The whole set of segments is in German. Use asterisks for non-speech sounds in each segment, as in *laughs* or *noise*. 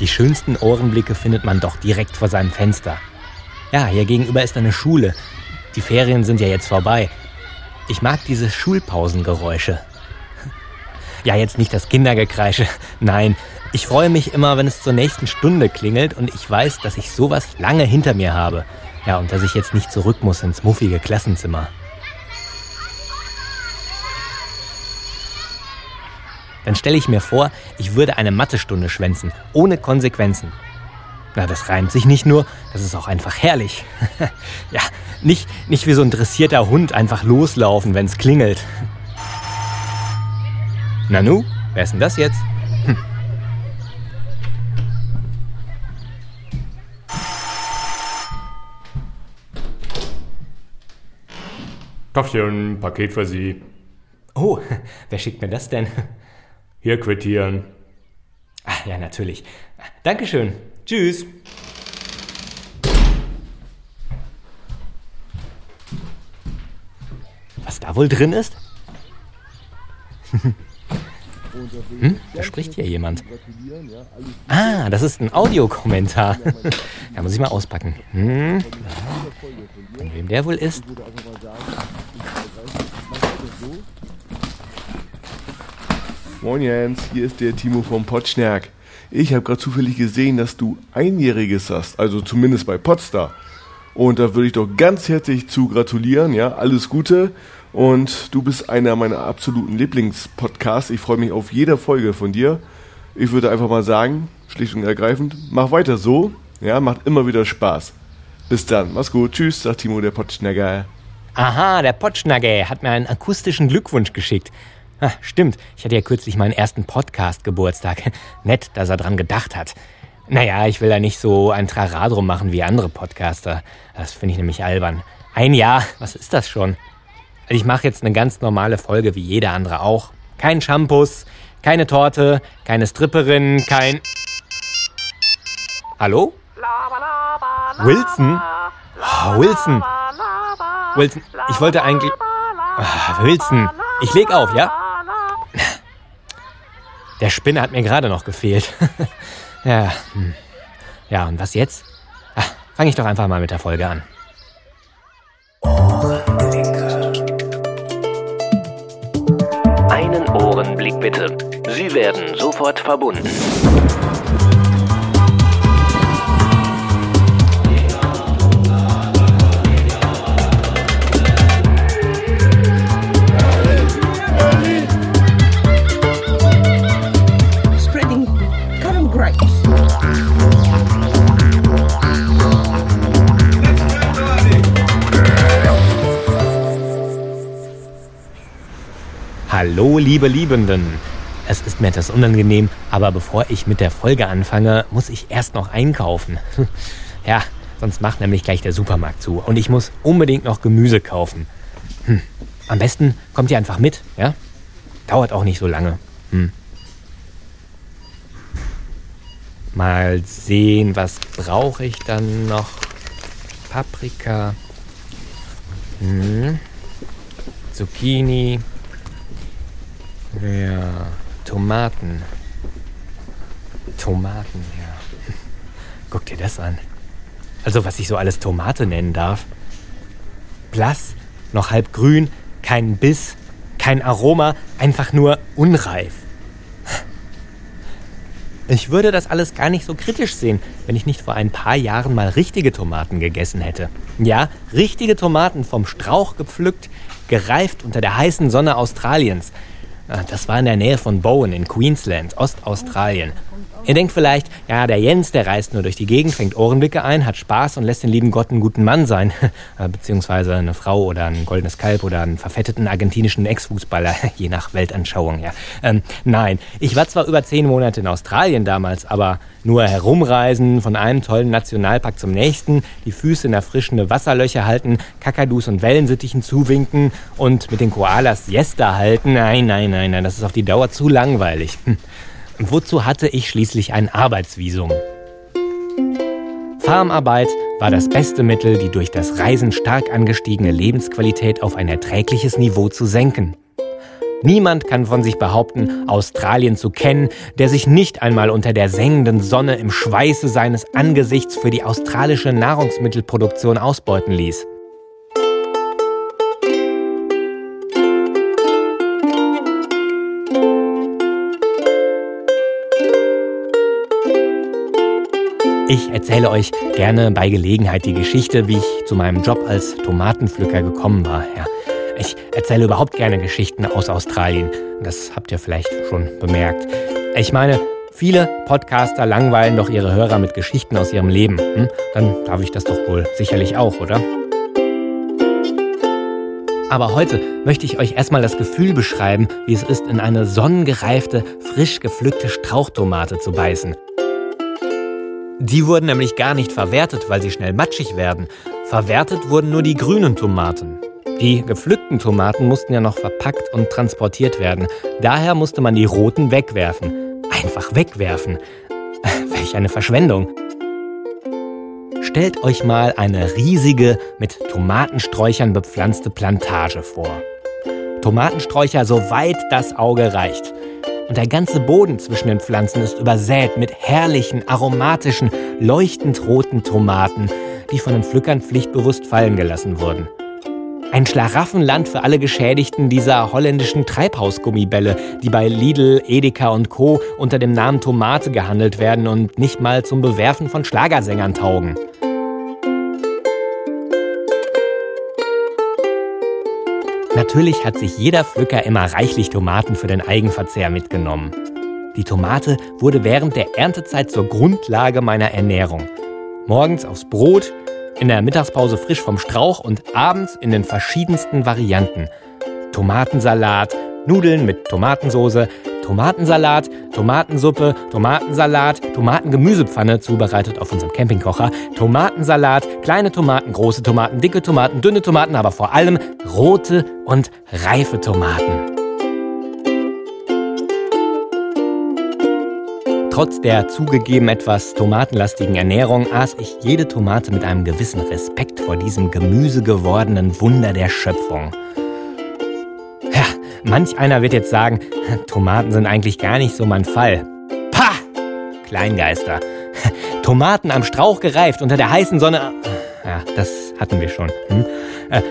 Die schönsten Ohrenblicke findet man doch direkt vor seinem Fenster. Ja, hier gegenüber ist eine Schule. Die Ferien sind ja jetzt vorbei. Ich mag diese Schulpausengeräusche. *laughs* Ja, jetzt nicht das Kindergekreische. *laughs* Nein, ich freue mich immer, wenn es zur nächsten Stunde klingelt und ich weiß, dass ich sowas lange hinter mir habe. Ja, und dass ich jetzt nicht zurück muss ins muffige Klassenzimmer. Dann stelle ich mir vor, ich würde eine Mathestunde schwänzen, ohne Konsequenzen. Na, das reimt sich nicht nur, das ist auch einfach herrlich. *laughs* ja, nicht, nicht wie so ein dressierter Hund einfach loslaufen, wenn es klingelt. Nanu, wer ist denn das jetzt? Hm. Paket für Sie. Oh, *laughs* wer schickt mir das denn? Hier quittieren. Ach, ja, natürlich. Dankeschön. Tschüss. Was da wohl drin ist? *laughs* hm? Da spricht hier jemand. Ah, das ist ein Audiokommentar. *laughs* da muss ich mal auspacken. Hm? Von wem der wohl ist? Moin Jens, hier ist der Timo vom Potschnerk. Ich habe gerade zufällig gesehen, dass du Einjähriges hast, also zumindest bei Potsdam. Und da würde ich doch ganz herzlich zu gratulieren, ja, alles Gute. Und du bist einer meiner absoluten Lieblingspodcasts. Ich freue mich auf jede Folge von dir. Ich würde einfach mal sagen, schlicht und ergreifend, mach weiter so, ja, macht immer wieder Spaß. Bis dann, mach's gut, tschüss, sagt Timo der Potschnagger. Aha, der Potschnagger hat mir einen akustischen Glückwunsch geschickt. Ah, stimmt, ich hatte ja kürzlich meinen ersten Podcast-Geburtstag. *laughs* Nett, dass er dran gedacht hat. Naja, ich will da nicht so ein Trara drum machen wie andere Podcaster. Das finde ich nämlich albern. Ein Jahr, was ist das schon? Ich mache jetzt eine ganz normale Folge wie jeder andere auch. Kein Shampoos, keine Torte, keine Stripperin, kein... Hallo? Wilson? Oh, Wilson. Wilson, ich wollte eigentlich... Oh, Wilson, ich leg auf, ja? Der Spinner hat mir gerade noch gefehlt. *laughs* ja, hm. ja, und was jetzt? Ah, Fange ich doch einfach mal mit der Folge an. Einen Ohrenblick bitte. Sie werden sofort verbunden. Liebe Liebenden. Es ist mir etwas unangenehm, aber bevor ich mit der Folge anfange, muss ich erst noch einkaufen. *laughs* ja, sonst macht nämlich gleich der Supermarkt zu und ich muss unbedingt noch Gemüse kaufen. Hm. Am besten kommt ihr einfach mit, ja? Dauert auch nicht so lange. Hm. Mal sehen, was brauche ich dann noch? Paprika. Hm. Zucchini. Ja, Tomaten. Tomaten, ja. *laughs* Guck dir das an. Also, was ich so alles Tomate nennen darf. Blass, noch halb grün, kein Biss, kein Aroma, einfach nur unreif. Ich würde das alles gar nicht so kritisch sehen, wenn ich nicht vor ein paar Jahren mal richtige Tomaten gegessen hätte. Ja, richtige Tomaten vom Strauch gepflückt, gereift unter der heißen Sonne Australiens. Ah, Das war in der Nähe von Bowen in Queensland, Ostaustralien. Ihr denkt vielleicht, ja, der Jens, der reist nur durch die Gegend, fängt Ohrenblicke ein, hat Spaß und lässt den lieben Gott einen guten Mann sein. *laughs* Äh, Beziehungsweise eine Frau oder ein goldenes Kalb oder einen verfetteten argentinischen Ex-Fußballer, *laughs* je nach Weltanschauung, ja. Ähm, nein, ich war zwar über zehn Monate in Australien damals, aber nur herumreisen, von einem tollen Nationalpark zum nächsten, die Füße in erfrischende Wasserlöcher halten, Kakadus und Wellensittichen zuwinken und mit den Koalas Siesta halten. Nein, nein, nein, nein, das ist auf die Dauer zu langweilig. Hm. Wozu hatte ich schließlich ein Arbeitsvisum? Farmarbeit war das beste Mittel, die durch das Reisen stark angestiegene Lebensqualität auf ein erträgliches Niveau zu senken. Niemand kann von sich behaupten, Australien zu kennen, der sich nicht einmal unter der sengenden Sonne im Schweiße seines Angesichts für die australische Nahrungsmittelproduktion ausbeuten ließ. Ich erzähle euch gerne bei Gelegenheit die Geschichte, wie ich zu meinem Job als Tomatenpflücker gekommen war. Ja, ich erzähle überhaupt gerne Geschichten aus Australien. Das habt ihr vielleicht schon bemerkt. Ich meine, viele Podcaster langweilen doch ihre Hörer mit Geschichten aus ihrem Leben. Hm? Dann darf ich das doch wohl sicherlich auch, oder? Aber heute möchte ich euch erstmal das Gefühl beschreiben, wie es ist, in eine sonnengereifte, frisch gepflückte Strauchtomate zu beißen. Die wurden nämlich gar nicht verwertet, weil sie schnell matschig werden. Verwertet wurden nur die grünen Tomaten. Die gepflückten Tomaten mussten ja noch verpackt und transportiert werden. Daher musste man die roten wegwerfen. Einfach wegwerfen. *laughs* Welch eine Verschwendung. Stellt euch mal eine riesige, mit Tomatensträuchern bepflanzte Plantage vor. Tomatensträucher so weit das Auge reicht. Und der ganze Boden zwischen den Pflanzen ist übersät mit herrlichen, aromatischen, leuchtend roten Tomaten, die von den Pflückern pflichtbewusst fallen gelassen wurden. Ein Schlaraffenland für alle Geschädigten dieser holländischen Treibhausgummibälle, die bei Lidl, Edeka und Co. unter dem Namen Tomate gehandelt werden und nicht mal zum Bewerfen von Schlagersängern taugen. Natürlich hat sich jeder Pflücker immer reichlich Tomaten für den Eigenverzehr mitgenommen. Die Tomate wurde während der Erntezeit zur Grundlage meiner Ernährung. Morgens aufs Brot, in der Mittagspause frisch vom Strauch und abends in den verschiedensten Varianten. Tomatensalat, Nudeln mit Tomatensoße, Tomatensalat, Tomatensuppe, Tomatensalat, Tomatengemüsepfanne, zubereitet auf unserem Campingkocher, Tomatensalat, kleine Tomaten, große Tomaten, dicke Tomaten, dünne Tomaten, aber vor allem rote und reife Tomaten. Trotz der zugegeben etwas tomatenlastigen Ernährung aß ich jede Tomate mit einem gewissen Respekt vor diesem gemüsegewordenen Wunder der Schöpfung. Manch einer wird jetzt sagen, *laughs* Tomaten sind eigentlich gar nicht so mein Fall. Pah! Kleingeister. *laughs* Tomaten am Strauch gereift unter der heißen Sonne. Ja, das hatten wir schon. Hm? Äh,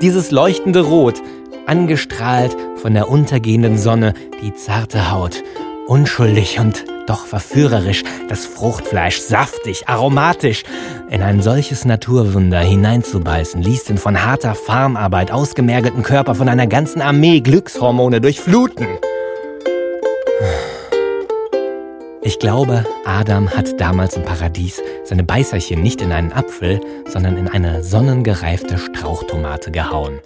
dieses leuchtende Rot, angestrahlt von der untergehenden Sonne, die zarte Haut, unschuldig und doch verführerisch, das Fruchtfleisch saftig, aromatisch. In ein solches Naturwunder hineinzubeißen, ließ den von harter Farmarbeit ausgemergelten Körper von einer ganzen Armee Glückshormone durchfluten. Ich glaube, Adam hat damals im Paradies seine Beißerchen nicht in einen Apfel, sondern in eine sonnengereifte Strauchtomate gehauen.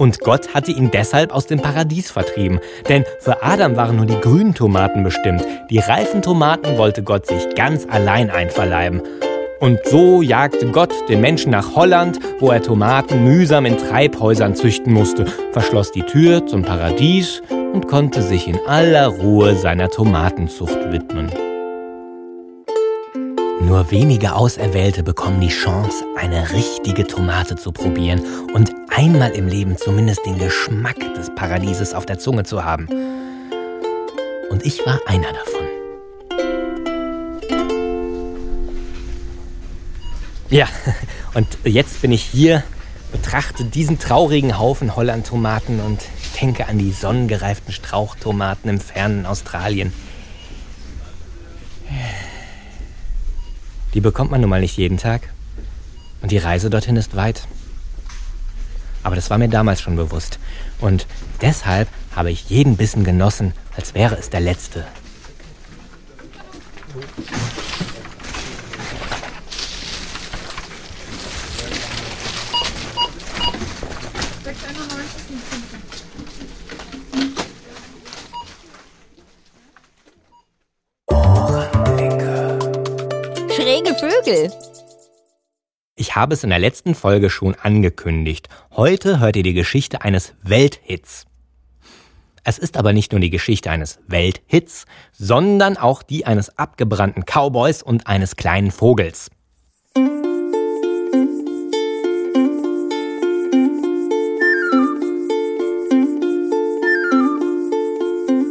Und Gott hatte ihn deshalb aus dem Paradies vertrieben. Denn für Adam waren nur die grünen Tomaten bestimmt. Die reifen Tomaten wollte Gott sich ganz allein einverleiben. Und so jagte Gott den Menschen nach Holland, wo er Tomaten mühsam in Treibhäusern züchten musste, verschloss die Tür zum Paradies und konnte sich in aller Ruhe seiner Tomatenzucht widmen. Nur wenige Auserwählte bekommen die Chance, eine richtige Tomate zu probieren und einmal im Leben zumindest den Geschmack des Paradieses auf der Zunge zu haben. Und ich war einer davon. Ja, *laughs* und jetzt bin ich hier, betrachte diesen traurigen Haufen Holland-Tomaten und denke an die sonnengereiften Strauchtomaten im fernen Australien. Die bekommt man nun mal nicht jeden Tag. Und die Reise dorthin ist weit. Aber das war mir damals schon bewusst. Und deshalb habe ich jeden Bissen genossen, als wäre es der letzte. Schräge Vögel. Ich habe es in der letzten Folge schon angekündigt. Heute hört ihr die Geschichte eines Welthits. Es ist aber nicht nur die Geschichte eines Welthits, sondern auch die eines abgebrannten Cowboys und eines kleinen Vogels.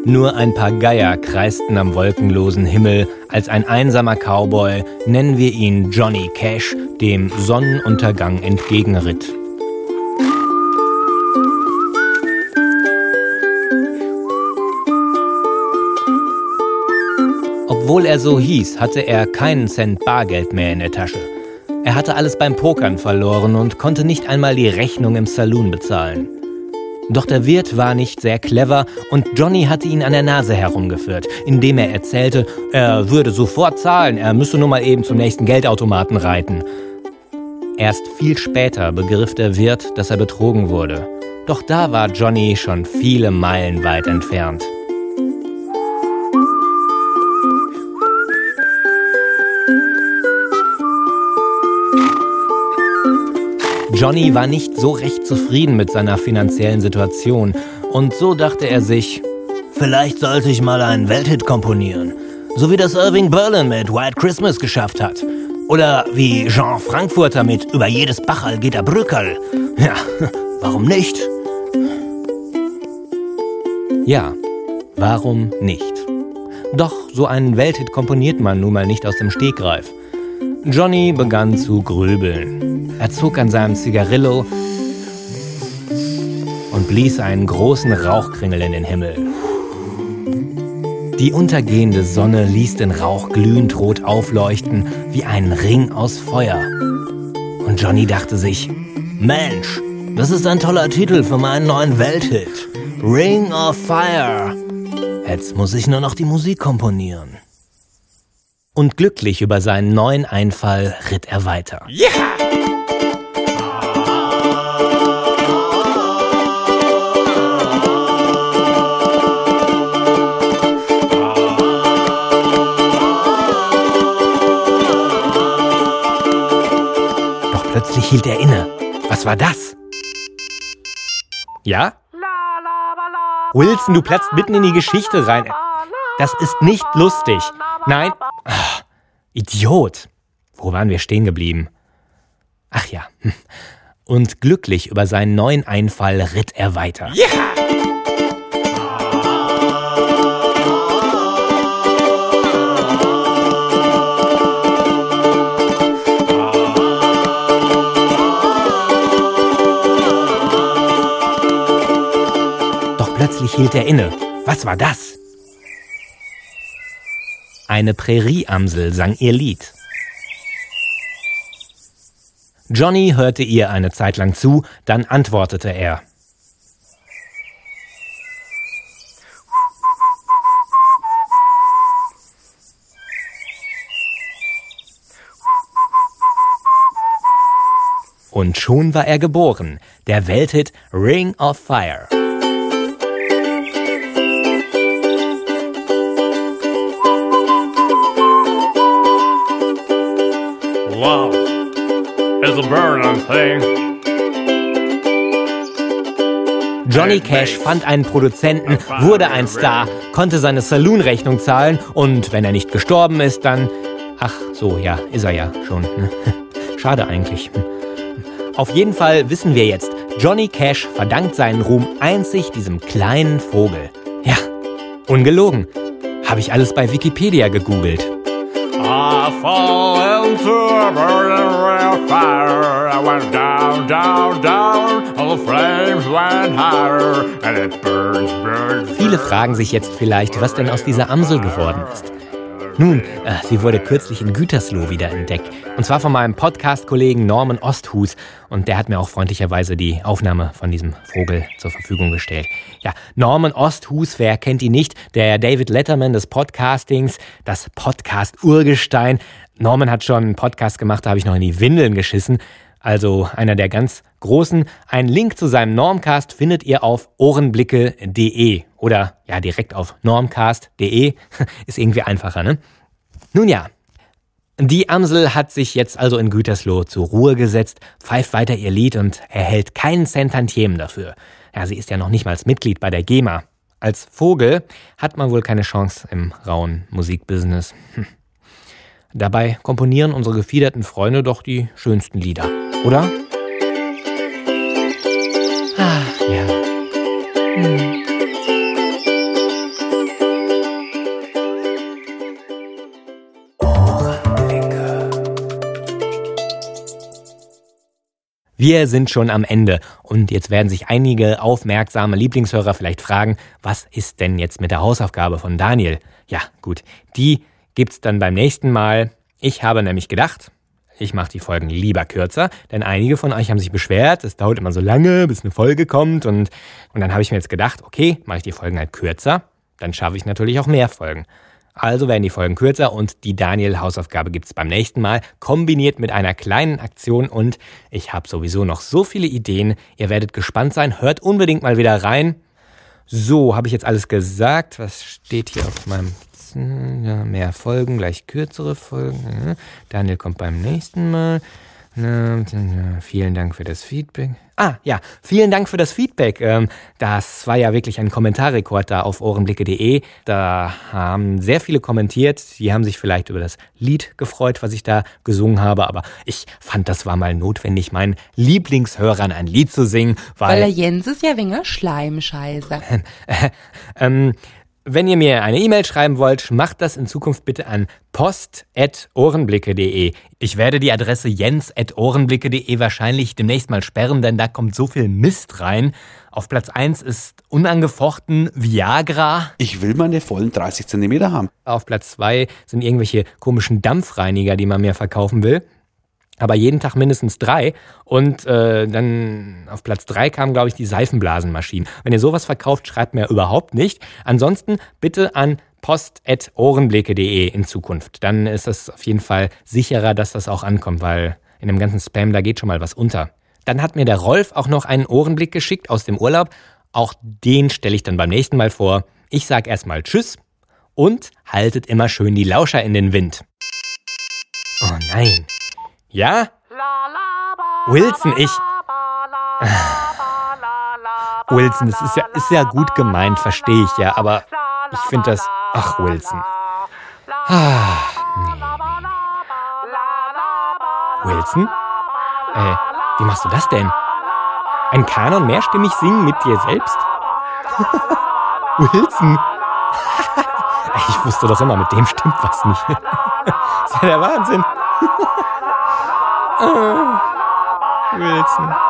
Nur ein paar Geier kreisten am wolkenlosen Himmel, als ein einsamer Cowboy, nennen wir ihn Johnny Cash, dem Sonnenuntergang entgegenritt. Obwohl er so hieß, hatte er keinen Cent Bargeld mehr in der Tasche. Er hatte alles beim Pokern verloren und konnte nicht einmal die Rechnung im Saloon bezahlen. Doch der Wirt war nicht sehr clever und Johnny hatte ihn an der Nase herumgeführt, indem er erzählte, er würde sofort zahlen, er müsse nur mal eben zum nächsten Geldautomaten reiten. Erst viel später begriff der Wirt, dass er betrogen wurde. Doch da war Johnny schon viele Meilen weit entfernt. Johnny war nicht so recht zufrieden mit seiner finanziellen Situation und so dachte er sich, vielleicht sollte ich mal einen Welthit komponieren, so wie das Irving Berlin mit White Christmas geschafft hat. Oder wie Jean Frankfurter mit Über jedes Bachal geht der Brückerl. *laughs* Ja, warum nicht? Ja, warum nicht? Doch so einen Welthit komponiert man nun mal nicht aus dem Stegreif. Johnny begann zu grübeln. Er zog an seinem Zigarillo und blies einen großen Rauchkringel in den Himmel. Die untergehende Sonne ließ den Rauch glühend rot aufleuchten wie ein Ring aus Feuer. Und Johnny dachte sich, Mensch, das ist ein toller Titel für meinen neuen Welthit. Ring of Fire. Jetzt muss ich nur noch die Musik komponieren. Und glücklich über seinen neuen Einfall ritt er weiter. Ja! Doch plötzlich hielt er inne. Was war das? Ja? Wilson, du platzt mitten in die Geschichte rein. Das ist nicht lustig. Nein. Ach, Idiot. Wo waren wir stehen geblieben? Ach ja. *laughs* Und glücklich über seinen neuen Einfall ritt er weiter. Ja! Doch plötzlich hielt er inne. Was war das? Eine Prärieamsel sang ihr Lied. Johnny hörte ihr eine Zeit lang zu, dann antwortete er. Und schon war er geboren, der Welthit Ring of Fire. Wow. It's a burning thing. Johnny Cash fand einen Produzenten, wurde ein Star, konnte seine Saloon-Rechnung zahlen und wenn er nicht gestorben ist, dann... Ach so, ja, ist er ja schon. ne? *laughs* Schade eigentlich. Auf jeden Fall wissen wir jetzt, Johnny Cash verdankt seinen Ruhm einzig diesem kleinen Vogel. Ja, ungelogen. Habe ich alles bei Wikipedia gegoogelt. I fall into a burning of fire. I went down, down, down. All the flames went higher. And it burns, burns, Viele fragen sich jetzt vielleicht, was denn aus dieser Amsel geworden ist. Nun, äh, sie wurde kürzlich in Gütersloh wiederentdeckt. Und zwar von meinem Podcast-Kollegen Norman Osthus. Und der hat mir auch freundlicherweise die Aufnahme von diesem Vogel zur Verfügung gestellt. Ja, Norman Osthus, wer kennt ihn nicht? Der David Letterman des Podcastings, das Podcast-Urgestein. Norman hat schon einen Podcast gemacht, da habe ich noch in die Windeln geschissen. Also einer der ganz großen. Ein Link zu seinem Normcast findet ihr auf ohrenblicke.de oder ja direkt auf normcast.de. *laughs* Ist irgendwie einfacher, ne? Nun ja, die Amsel hat sich jetzt also in Gütersloh zur Ruhe gesetzt, pfeift weiter ihr Lied und erhält keinen Cent dafür. Ja, sie ist ja noch nicht mal Mitglied bei der GEMA. Als Vogel hat man wohl keine Chance im rauen Musikbusiness. Hm. Dabei komponieren unsere gefiederten Freunde doch die schönsten Lieder, oder? Ach ja. Wir sind schon am Ende und jetzt werden sich einige aufmerksame Lieblingshörer vielleicht fragen, was ist denn jetzt mit der Hausaufgabe von Daniel? Ja, gut, die gibt's dann beim nächsten Mal. Ich habe nämlich gedacht, ich mache die Folgen lieber kürzer, denn einige von euch haben sich beschwert, es dauert immer so lange, bis eine Folge kommt und, und dann habe ich mir jetzt gedacht, okay, mache ich die Folgen halt kürzer, dann schaffe ich natürlich auch mehr Folgen. Also werden die Folgen kürzer und die Daniel-Hausaufgabe gibt's beim nächsten Mal, kombiniert mit einer kleinen Aktion und ich habe sowieso noch so viele Ideen. Ihr werdet gespannt sein, hört unbedingt mal wieder rein. So, habe ich jetzt alles gesagt? Was steht hier auf meinem ja, mehr Folgen, gleich kürzere Folgen. Daniel kommt beim nächsten Mal. Vielen Dank für das Feedback. Ah, ja, vielen Dank für das Feedback. Ähm, das war ja wirklich ein Kommentarrekord da auf ohrenblicke.de. Da haben sehr viele kommentiert. Die haben sich vielleicht über das Lied gefreut, was ich da gesungen habe. Aber ich fand, das war mal notwendig, meinen Lieblingshörern ein Lied zu singen. Weil, Weil der Jens ist ja wegen Schleimscheiße. *laughs* ähm, wenn ihr mir eine E-Mail schreiben wollt, macht das in Zukunft bitte an post.ohrenblicke.de. Ich werde die Adresse jens.ohrenblicke.de wahrscheinlich demnächst mal sperren, denn da kommt so viel Mist rein. Auf Platz 1 ist unangefochten Viagra. Ich will meine vollen 30 Zentimeter haben. Auf Platz 2 sind irgendwelche komischen Dampfreiniger, die man mir verkaufen will aber jeden Tag mindestens drei. Und äh, dann auf Platz drei kam, glaube ich, die Seifenblasenmaschinen. Wenn ihr sowas verkauft, schreibt mir überhaupt nicht. Ansonsten bitte an post.ohrenblicke.de in Zukunft. Dann ist es auf jeden Fall sicherer, dass das auch ankommt, weil in dem ganzen Spam, da geht schon mal was unter. Dann hat mir der Rolf auch noch einen Ohrenblick geschickt aus dem Urlaub. Auch den stelle ich dann beim nächsten Mal vor. Ich sag erstmal Tschüss und haltet immer schön die Lauscher in den Wind. Oh nein. Ja? Wilson, ich. *laughs* Wilson, das ist ja, ist ja gut gemeint, verstehe ich ja, aber ich finde das. Ach, Wilson. Ah, nee, nee, nee. Wilson? Äh, wie machst du das denn? Ein Kanon mehrstimmig singen mit dir selbst? *laughs* Wilson! *laughs* ich wusste doch immer, mit dem stimmt was nicht. ist ja der Wahnsinn. Wilson.